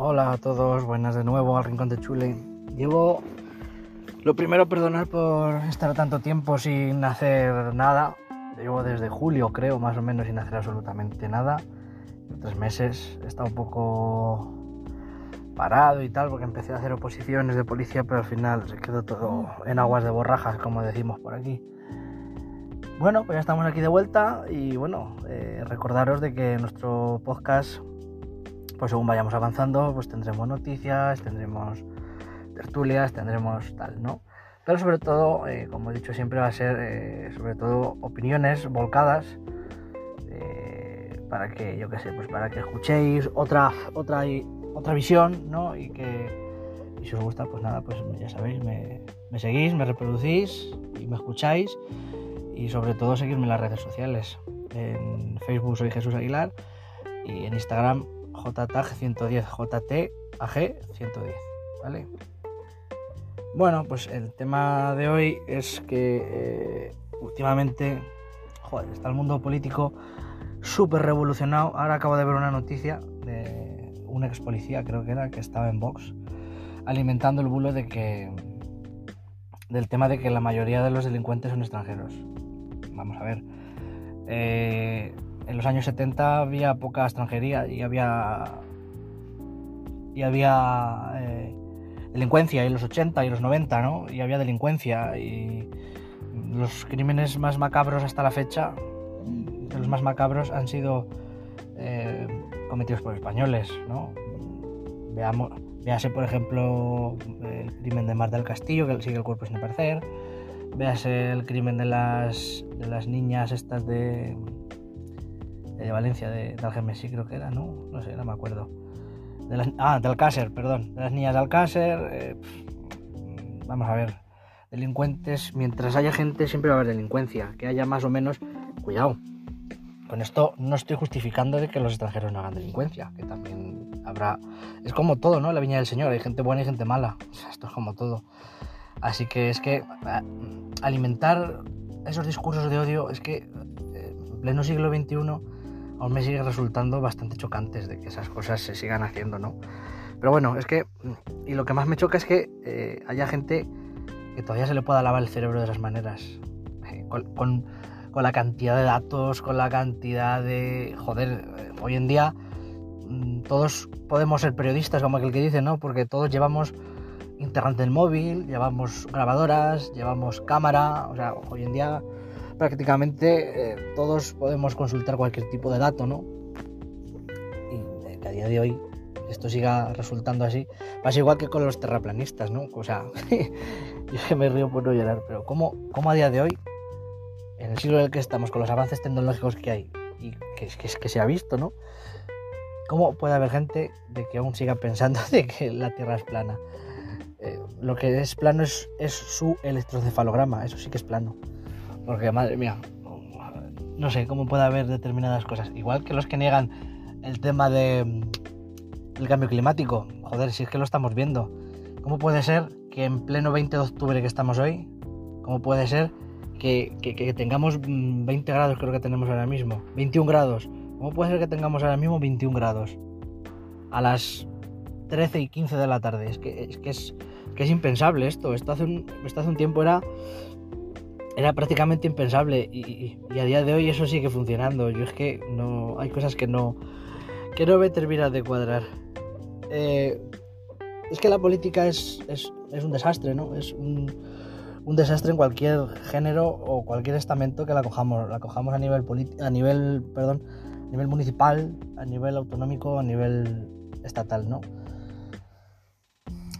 Hola a todos, buenas de nuevo al Rincón de Chule. Llevo lo primero perdonar por estar tanto tiempo sin hacer nada. Llevo desde julio, creo, más o menos, sin hacer absolutamente nada. Tres meses. He estado un poco parado y tal, porque empecé a hacer oposiciones de policía, pero al final se quedó todo en aguas de borrajas, como decimos por aquí. Bueno, pues ya estamos aquí de vuelta y bueno, eh, recordaros de que nuestro podcast, pues según vayamos avanzando, pues tendremos noticias, tendremos tertulias, tendremos tal, ¿no? Pero sobre todo, eh, como he dicho siempre, va a ser eh, sobre todo opiniones volcadas para que, yo qué sé, pues para que escuchéis otra, otra otra visión, ¿no? Y que si os gusta, pues nada, pues ya sabéis, me, seguís, me reproducís y me escucháis y sobre todo seguirme en las redes sociales. En Facebook soy Jesús Aguilar y en Instagram JTAG110, JTAG110, ¿vale? Bueno, pues el tema de hoy es que eh, últimamente, joder, está el mundo político súper revolucionado. Ahora acabo de ver una noticia de un ex policía, creo que era, que estaba en Vox, alimentando el bulo de que. del tema de que la mayoría de los delincuentes son extranjeros. Vamos a ver. Eh, en los años 70 había poca extranjería y había. y había. Eh, delincuencia, y en los 80 y los 90, ¿no? Y había delincuencia y los crímenes más macabros hasta la fecha, los más macabros, han sido eh, cometidos por españoles, ¿no? Veamos, véase, por ejemplo, el crimen de Mar del Castillo, que sigue el cuerpo sin aparecer. Véase el crimen de las, de las niñas estas de, de Valencia, de, de Algemesí creo que era, ¿no? No sé, no me acuerdo. De las, ah, de Alcácer, perdón. De las niñas de Alcácer. Eh, vamos a ver. Delincuentes, mientras haya gente siempre va a haber delincuencia. Que haya más o menos... Cuidado, con esto no estoy justificando de que los extranjeros no hagan delincuencia, que también habrá... Es como todo, ¿no? La viña del Señor, hay gente buena y gente mala. Esto es como todo. Así que es que alimentar esos discursos de odio es que eh, en pleno siglo XXI aún me sigue resultando bastante chocantes de que esas cosas se sigan haciendo, ¿no? Pero bueno, es que... Y lo que más me choca es que eh, haya gente que todavía se le pueda lavar el cerebro de esas maneras. con con la cantidad de datos, con la cantidad de... Joder, eh, hoy en día mm, todos podemos ser periodistas, como aquel que dice, ¿no? Porque todos llevamos internet del móvil, llevamos grabadoras, llevamos cámara, o sea, hoy en día prácticamente eh, todos podemos consultar cualquier tipo de dato, ¿no? Y que a día de hoy esto siga resultando así, pasa igual que con los terraplanistas, ¿no? O sea, yo que me río por no llorar, pero ¿cómo, cómo a día de hoy en el siglo en el que estamos, con los avances tecnológicos que hay y que, que, que se ha visto, ¿no? ¿Cómo puede haber gente de que aún siga pensando de que la Tierra es plana? Eh, lo que es plano es, es, su electrocefalograma, eso sí que es plano. Porque, madre mía, no sé cómo puede haber determinadas cosas. Igual que los que niegan el tema de el cambio climático. Joder, si es que lo estamos viendo. ¿Cómo puede ser que en pleno 20 de octubre que estamos hoy, cómo puede ser que, tengamos 20 mm, grados, creo que tenemos ahora mismo, 21 grados. ¿Cómo puede ser que tengamos ahora mismo 21 grados? A las 13 y 15 de la tarde. Es que es, que es, que es impensable esto. Esto hace, un, esto hace un tiempo era, era prácticamente impensable y, a día de hoy eso sigue funcionando. Yo es que no hay cosas que no, que no me terminan de cuadrar. Eh, es que la política es, es, es un desastre, ¿no? Es un un desastre en cualquier género o cualquier estamento que la cojamos, la cojamos a nivel a nivel, perdón, a nivel municipal, a nivel autonómico, a nivel estatal, ¿no?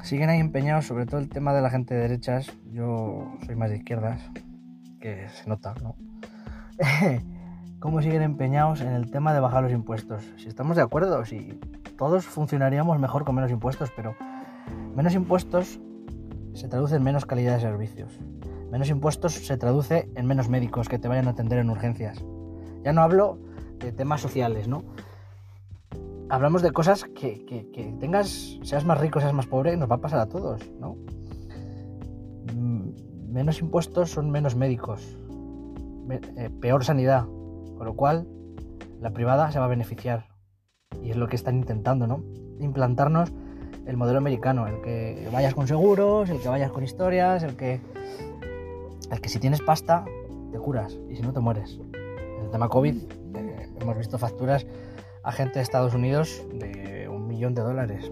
Siguen ahí empeñados, sobre todo el tema de la gente de derechas. Yo soy más de izquierdas, que se nota, ¿no? ¿Cómo siguen empeñados en el tema de bajar los impuestos? Si estamos de acuerdo, si todos funcionaríamos mejor con menos impuestos, pero menos impuestos se traduce en menos calidad de servicios. Menos impuestos se traduce en menos médicos que te vayan a atender en urgencias. Ya no hablo de temas sociales, ¿no? Hablamos de cosas que, tengas, seas más rico, seas más pobre, nos va a pasar a todos, ¿no? Menos impuestos son menos médicos, eh, peor sanidad, con lo cual la privada se va a beneficiar. Y es lo que están intentando, ¿no? implantarnos el modelo americano, el que vayas con seguros, el que vayas con historias, el que, el que si tienes pasta te curas y si no te mueres. En el tema COVID eh, hemos visto facturas a gente de Estados Unidos de un millón de dólares.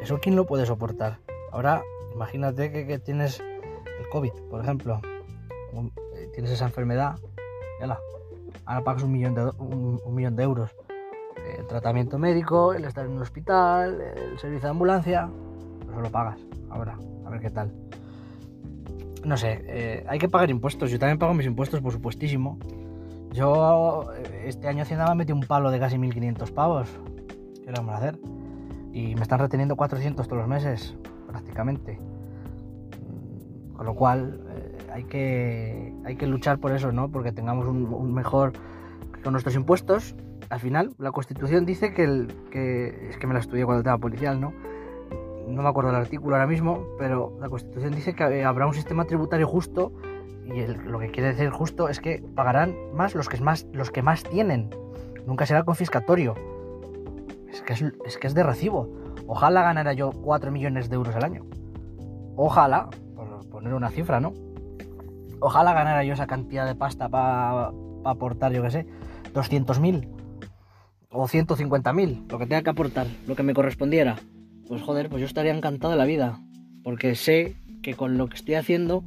¿Eso quién lo puede soportar? Ahora imagínate que, tienes el COVID, por ejemplo, eh, tienes esa enfermedad, la ahora pagas un millón de, un millón de euros el tratamiento médico, el estar en un hospital, el servicio de ambulancia, eso lo pagas ahora, a ver qué tal. No sé, eh, hay que pagar impuestos, yo también pago mis impuestos, por supuestísimo. Yo eh, este año Hacienda me metí un palo de casi 1.500 pavos. ¿Qué le vamos a hacer? Y me están reteniendo 400 todos los meses, prácticamente. Con lo cual eh, hay, que, hay que luchar por eso, ¿no? Porque tengamos un, un mejor... con nuestros impuestos al final la Constitución dice que, el, que es que me la estudié cuando estaba policial, ¿no? No me acuerdo el artículo ahora mismo, pero la Constitución dice que habrá un sistema tributario justo y lo que quiere decir justo es que pagarán más los que más los que más tienen. Nunca será confiscatorio. Es que es, que es de recibo. Ojalá ganara yo 4 millones de euros al año. Ojalá, poner una cifra, ¿no? Ojalá ganara yo esa cantidad de pasta para aportar, yo qué sé, 200.000 o 150.000, lo que tenga que aportar, lo que me correspondiera, pues joder, pues yo estaría encantado de la vida, porque sé que con lo que estoy haciendo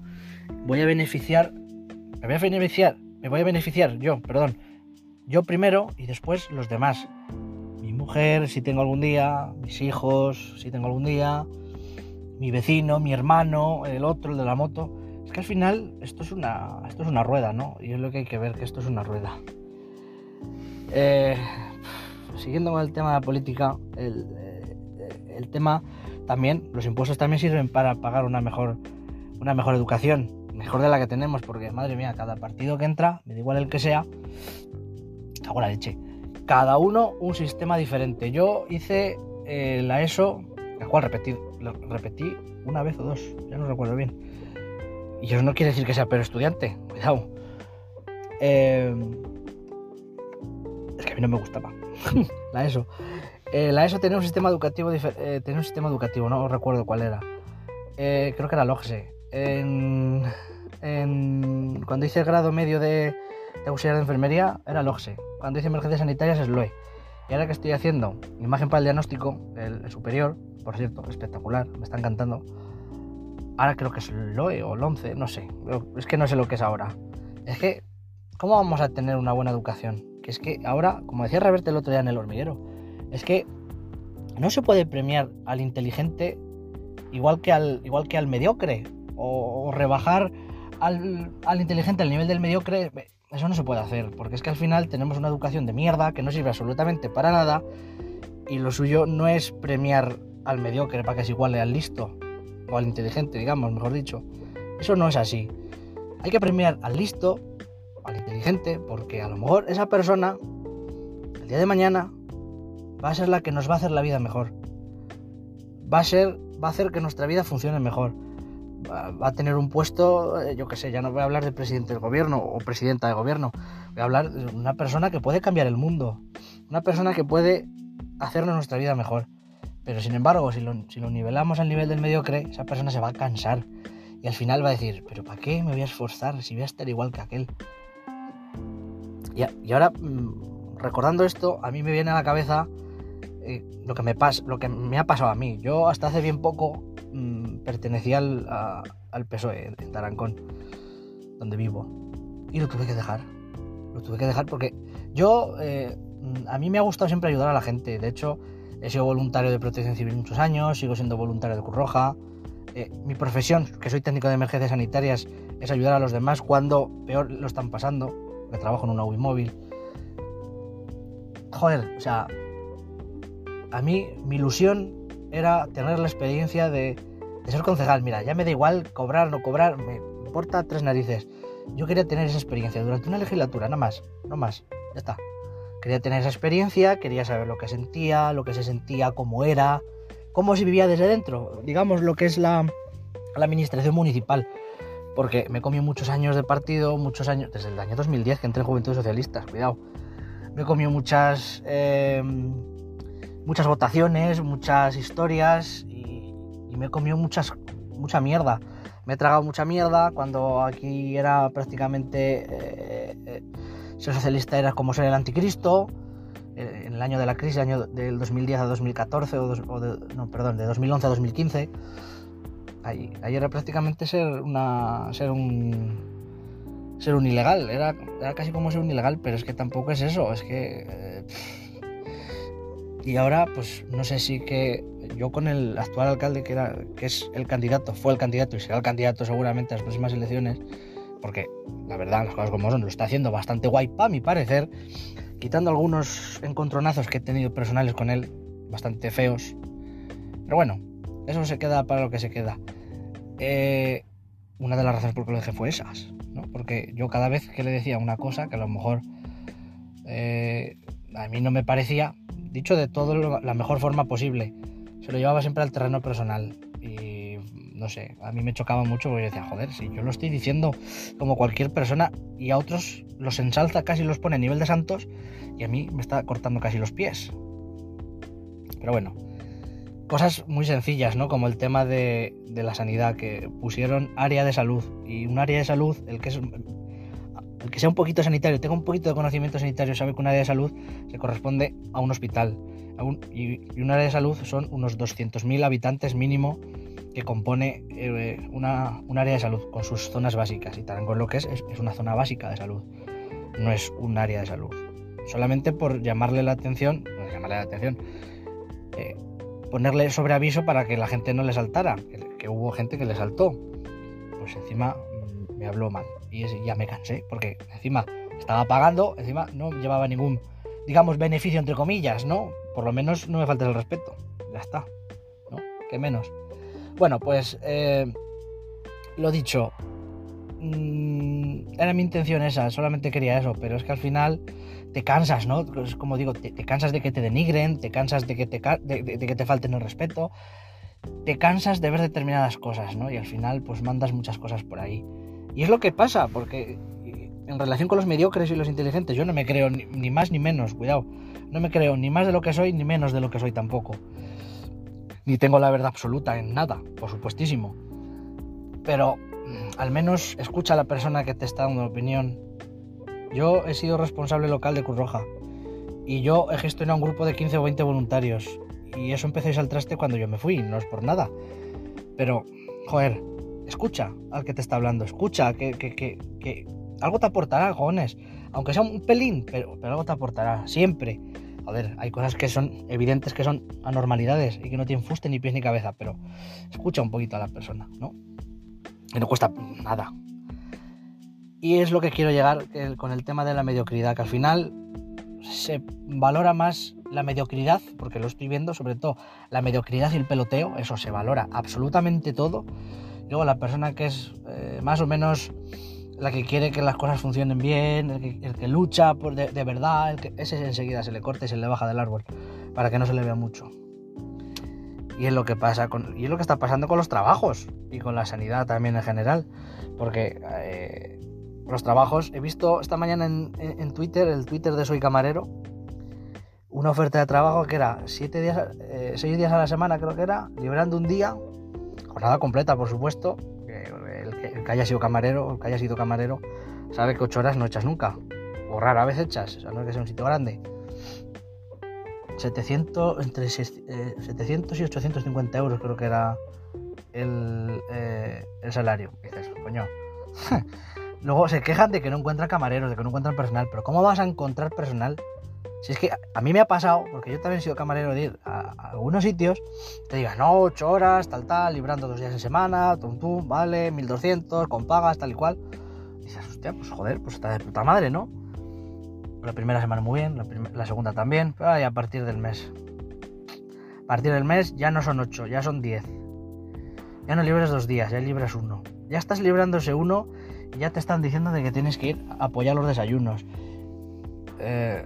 voy a beneficiar, me voy a beneficiar, me voy a beneficiar yo, perdón, yo primero y después los demás. Mi mujer, si tengo algún día, mis hijos, si tengo algún día, mi vecino, mi hermano, el otro, el de la moto. Es que al final esto es una, esto es una rueda, ¿no? Y es lo que hay que ver, que esto es una rueda. Eh, siguiendo con el tema de la política, eh, el, tema también, los impuestos también sirven para pagar una mejor, una mejor educación, mejor de la que tenemos, porque madre mía, cada partido que entra, me da igual el que sea, hago la leche. Cada uno un sistema diferente. Yo hice eh, la ESO, la cual repetí, repetí una vez o dos, ya no recuerdo bien. Y eso no quiere decir que sea peor estudiante, cuidado. Eh, es que a mí no me gustaba. la ESO. Eh, la ESO tenía un sistema educativo, eh, tenía un sistema educativo, no recuerdo cuál era. Eh, creo que era LOGSE. En, cuando hice el grado medio de, auxiliar de enfermería era LOGSE. Cuando hice emergencias sanitarias es LOE. Y ahora que estoy haciendo imagen para el diagnóstico, el, superior, por cierto, espectacular, me está encantando. Ahora creo que es LOE o LONCE, no sé. Es que no sé lo que es ahora. Es que, ¿cómo vamos a tener una buena educación que es que ahora, como decía Reverte el otro día en el hormiguero, es que no se puede premiar al inteligente igual que al, igual que al mediocre, o, rebajar al, al, inteligente al nivel del mediocre, eso no se puede hacer, porque es que al final tenemos una educación de mierda que no sirve absolutamente para nada, y lo suyo no es premiar al mediocre para que se iguale al listo, o al inteligente, digamos, mejor dicho. Eso no es así. Hay que premiar al listo al inteligente, porque a lo mejor esa persona, el día de mañana, va a ser la que nos va a hacer la vida mejor. Va a ser, va a hacer que nuestra vida funcione mejor. Va, a tener un puesto, eh, yo qué sé, ya no voy a hablar de presidente del gobierno o presidenta de gobierno. Voy a hablar de una persona que puede cambiar el mundo. Una persona que puede hacernos nuestra vida mejor. Pero sin embargo, si lo, nivelamos al nivel del mediocre, esa persona se va a cansar. Y al final va a decir, pero ¿para qué me voy a esforzar si voy a estar igual que aquel? Y, ahora, mm, recordando esto, a mí me viene a la cabeza eh, lo, que me lo que me ha pasado a mí. Yo hasta hace bien poco pertenecía al, PSOE en Tarancón, donde vivo. Y lo tuve que dejar. Lo tuve que dejar porque yo, eh, mm, a mí me ha gustado siempre ayudar a la gente. De hecho, he sido voluntario de protección civil muchos años, sigo siendo voluntario de Cruz Roja. Eh, mi profesión, que soy técnico de emergencias sanitarias, es ayudar a los demás cuando peor lo están pasando que trabajo en una Wii móvil. Joder, o sea, a mí mi ilusión era tener la experiencia de, ser concejal. Mira, ya me da igual cobrar o no cobrar, me importa tres narices. Yo quería tener esa experiencia durante una legislatura, no más, no más, ya está. Quería tener esa experiencia, quería saber lo que sentía, lo que se sentía, cómo era, cómo se vivía desde dentro, digamos lo que es la, la administración municipal porque me comió muchos años de partido, muchos años, desde el año 2010 que entré en Juventud Socialistas, cuidado. Me comió muchas, em, muchas votaciones, muchas historias y, me he comido muchas, mucha mierda. Me he tragado mucha mierda cuando aquí era prácticamente eh, eh, ser socialista era como ser el anticristo. Eh, en el año de la crisis, año del 2010 a 2014, o, no, perdón, de 2011 a 2015, ahí, era prácticamente ser una ser un ser un ilegal, era, era, casi como ser un ilegal, pero es que tampoco es eso, es que y ahora pues no sé si que yo con el actual alcalde que era que es el candidato, fue el candidato y será el candidato seguramente a las próximas elecciones, porque la verdad las cosas como son, lo está haciendo bastante guay para mi parecer quitando algunos encontronazos que he tenido personales con él, bastante feos. Pero bueno, eso se queda para lo que se queda. Eh, una de las razones por que lo dejé fue esas, ¿no? Porque yo cada vez que le decía una cosa que a lo mejor eh, a mí no me parecía, dicho de todo la mejor forma posible, se lo llevaba siempre al terreno personal. Y no sé, a mí me chocaba mucho porque yo decía, joder, si yo lo estoy diciendo como cualquier persona y a otros los ensalza, casi los pone a nivel de santos y a mí me está cortando casi los pies. Pero bueno, cosas muy sencillas, ¿no? Como el tema de, la sanidad, que pusieron área de salud y un área de salud, el que el que sea un poquito sanitario, tenga un poquito de conocimiento sanitario, sabe que un área de salud se corresponde a un hospital. Y, un área de salud son unos 200.000 habitantes mínimo que compone eh, una, un área de salud con sus zonas básicas. Y con lo que es, es, una zona básica de salud, no es un área de salud. Solamente por llamarle la atención, no llamarle la atención, eh, ponerle sobre aviso para que la gente no le saltara, que, hubo gente que le saltó. Pues encima mm, me habló mal y ya me cansé, porque encima estaba pagando, encima no llevaba ningún, digamos, beneficio entre comillas, ¿no? Por lo menos no me falta el respeto. Ya está, ¿no? ¿Qué menos? Bueno, pues eh, lo dicho, mm, era mi intención esa, solamente quería eso, pero es que al final te cansas, ¿no? Es como digo, te, cansas de que te denigren, te cansas de que te, de, que te falten el respeto, te cansas de ver determinadas cosas, ¿no? Y al final pues mandas muchas cosas por ahí. Y es lo que pasa, porque en relación con los mediocres y los inteligentes, yo no me creo ni, más ni menos, cuidado, no me creo ni más de lo que soy ni menos de lo que soy tampoco ni tengo la verdad absoluta en nada, por supuestísimo. Pero mm, al menos escucha a la persona que te está dando opinión. Yo he sido responsable local de Cruz Roja y yo he gestionado un grupo de 15 o 20 voluntarios y eso empecéis al traste cuando yo me fui, no es por nada. Pero, joder, escucha al que te está hablando, escucha que, que, que algo te aportará, jóvenes. Aunque sea un pelín, pero, pero algo te aportará, siempre joder, hay cosas que son evidentes que son anormalidades y que no tienen fuste ni pies ni cabeza, pero escucha un poquito a la persona, ¿no? Que no cuesta nada. Y es lo que quiero llegar con el tema de la mediocridad, que al final se valora más la mediocridad, porque lo estoy viendo, sobre todo la mediocridad y el peloteo, eso se valora absolutamente todo. Luego la persona que es eh, más o menos la que quiere que las cosas funcionen bien, el que, lucha por de, verdad, el que, ese enseguida se le corta y se le baja del árbol para que no se le vea mucho. Y es lo que pasa con, y es lo que está pasando con los trabajos y con la sanidad también en general, porque eh, los trabajos he visto esta mañana en, Twitter, el Twitter de Soy Camarero, una oferta de trabajo que era siete días, eh, seis días a la semana creo que era, librando un día, jornada completa por supuesto, que haya sido camarero o que haya sido camarero sabe que ocho horas no echas nunca. O rara vez echas, o sea, no es que sea un sitio grande. 700, entre 700 eh, y 850 euros creo que era el, eh, el salario. dices, coño. Luego se quejan de que no encuentran camareros, de que no encuentran personal. Pero ¿cómo vas a encontrar personal si es que a mí me ha pasado, porque yo también he sido camarero de ir a, algunos sitios, te digan, no, 8 horas, tal, tal, librando dos días en semana, tum, tum, vale, 1200, con pagas, tal y cual. Y dices, hostia, pues joder, pues está de puta madre, ¿no? La primera semana muy bien, la, segunda también, pero a partir del mes. A partir del mes ya no son 8, ya son 10. Ya no libras dos días, ya libras uno. Ya estás librándose uno y ya te están diciendo de que tienes que ir a apoyar los desayunos. Eh,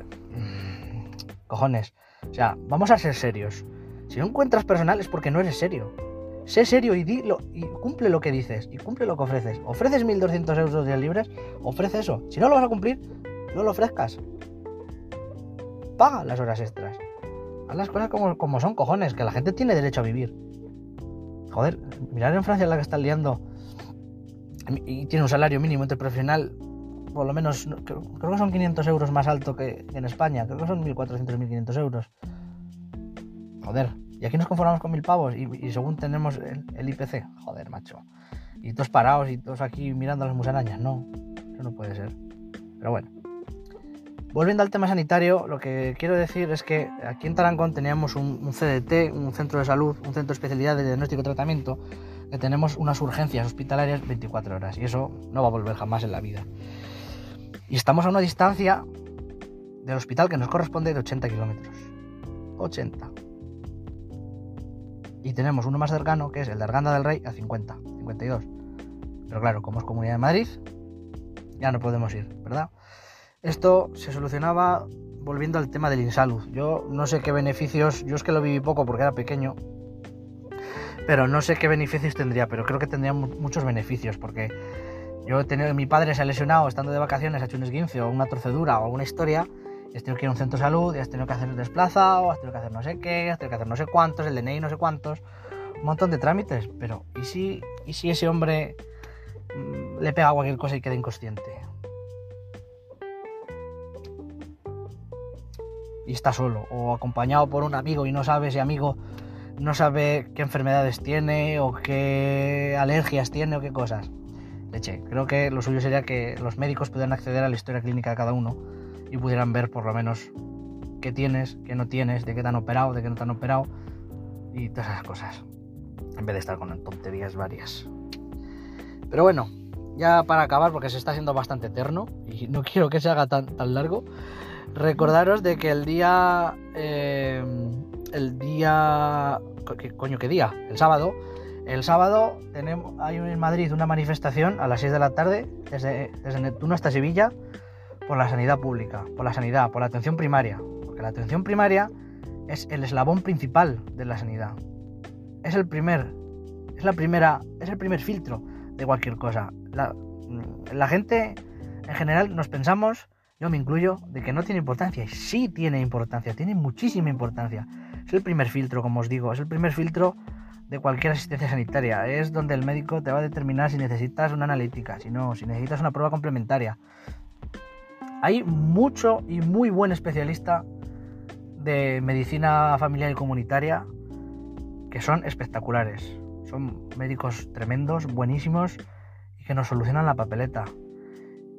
Cojones. O sea, vamos a ser serios. Si no encuentras personal es porque no eres serio. Sé serio y, dilo, y cumple lo que dices y cumple lo que ofreces. Ofreces 1.200 euros de libres, ofrece eso. Si no lo vas a cumplir, no lo ofrezcas. Paga las horas extras. Haz las cosas como, como son, cojones, que la gente tiene derecho a vivir. Joder, mirar en Francia la que están liando y tiene un salario mínimo interprofesional, por lo menos, creo, que son 500 euros más alto que en España, creo que son 1.400, 1.500 euros. Joder, y aquí nos conformamos con mil pavos y, según tenemos el, el, IPC, joder, macho. Y todos parados y todos aquí mirando a las musarañas, no, eso no puede ser. Pero bueno. Volviendo al tema sanitario, lo que quiero decir es que aquí en Tarancón teníamos un, CDT, un centro de salud, un centro de especialidad de diagnóstico y tratamiento, que tenemos unas urgencias hospitalarias 24 horas y eso no va a volver jamás en la vida. Y estamos a una distancia del hospital que nos corresponde de 80 kilómetros. 80. Y tenemos uno más cercano que es el de Arganda del Rey a 50, 52. Pero claro, como es Comunidad de Madrid, ya no podemos ir, ¿verdad? Esto se solucionaba volviendo al tema del insalud. Yo no sé qué beneficios, yo es que lo viví poco porque era pequeño, pero no sé qué beneficios tendría, pero creo que tendría muchos beneficios porque yo he tenido, mi padre se ha lesionado estando de vacaciones, ha hecho un esguince o una torcedura o alguna historia, has tenido que ir a un centro de salud, y has tenido que hacer el desplazado, has tenido que hacer no sé qué, has tenido que hacer no sé cuántos, el DNI no sé cuántos, un montón de trámites, pero ¿y si, y si ese hombre mm, le pega cualquier cosa y queda inconsciente? y está solo, o acompañado por un amigo y no sabe ese amigo no sabe qué enfermedades tiene o qué alergias tiene o qué cosas. Leche, creo que lo suyo sería que los médicos pudieran acceder a la historia clínica de cada uno y pudieran ver por lo menos qué tienes, qué no tienes, de qué te han operado, de qué no te han operado y todas esas cosas. En vez de estar con tonterías varias. Pero bueno, ya para acabar, porque se está haciendo bastante eterno y no quiero que se haga tan, tan largo, Recordaros de que el día. Eh, el día. ¿qué, coño, qué día? El sábado. El sábado hay en Madrid una manifestación a las 6 de la tarde, desde, desde Neptuno hasta Sevilla, por la sanidad pública, por la sanidad, por la atención primaria. Porque la atención primaria es el eslabón principal de la sanidad. Es el primer. Es la primera. Es el primer filtro de cualquier cosa. La, la gente en general nos pensamos yo me incluyo, de que no tiene importancia. Y sí tiene importancia, tiene muchísima importancia. Es el primer filtro, como os digo, es el primer filtro de cualquier asistencia sanitaria. Es donde el médico te va a determinar si necesitas una analítica, si no, si necesitas una prueba complementaria. Hay mucho y muy buen especialista de medicina familiar y comunitaria que son espectaculares. Son médicos tremendos, buenísimos y que nos solucionan la papeleta.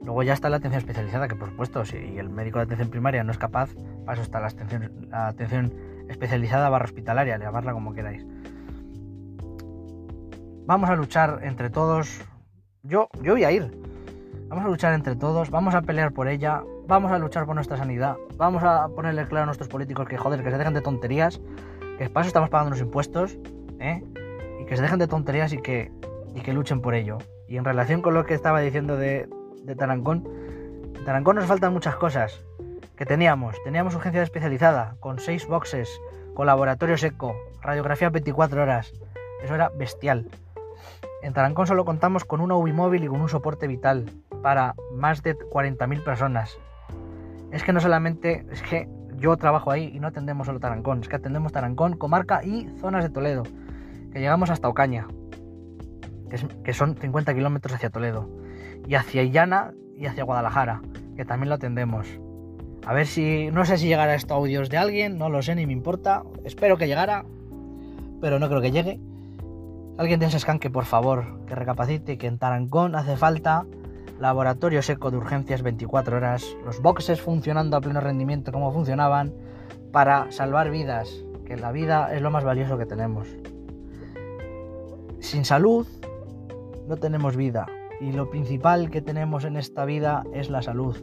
Luego ya está la atención especializada, que por supuesto, si el médico de atención primaria no es capaz, para eso está la atención, la atención especializada barra hospitalaria, llamarla como queráis. Vamos a luchar entre todos. Yo, yo voy a ir. Vamos a luchar entre todos, vamos a pelear por ella, vamos a luchar por nuestra sanidad, vamos a ponerle claro a nuestros políticos que joder, que se dejen de tonterías, que para eso estamos pagando los impuestos, ¿eh? y que se dejen de tonterías y que, y que luchen por ello. Y en relación con lo que estaba diciendo de, de Tarancón. En Tarancón nos faltan muchas cosas que teníamos. Teníamos urgencia especializada, con seis boxes, con laboratorio seco, radiografía 24 horas. Eso era bestial. En Tarancón solo contamos con una UBI móvil y con un soporte vital para más de 40.000 personas. Es que no solamente, es que yo trabajo ahí y no atendemos solo Tarancón, es que atendemos Tarancón, comarca y zonas de Toledo, que llegamos hasta Ocaña, que, que son 50 kilómetros hacia Toledo y hacia Illana y hacia Guadalajara, que también lo atendemos. A ver si, no sé si llegará esto a audios de alguien, no lo sé ni me importa, espero que llegara, pero no creo que llegue. Alguien de ese que por favor, que recapacite que en Tarancón hace falta laboratorio seco de urgencias 24 horas, los boxes funcionando a pleno rendimiento como funcionaban, para salvar vidas, que la vida es lo más valioso que tenemos. Sin salud no tenemos vida y lo principal que tenemos en esta vida es la salud.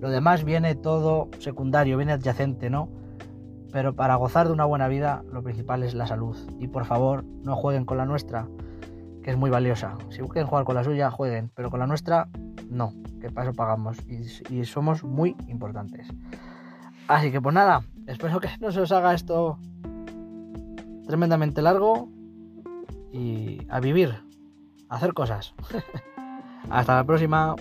Lo demás viene todo secundario, viene adyacente, ¿no? Pero para gozar de una buena vida, lo principal es la salud. Y por favor, no jueguen con la nuestra, que es muy valiosa. Si quieren jugar con la suya, jueguen, pero con la nuestra, no, que para eso pagamos y, y somos muy importantes. Así que pues nada, espero que no se os haga esto tremendamente largo y a vivir, a hacer cosas. Hasta la próxima.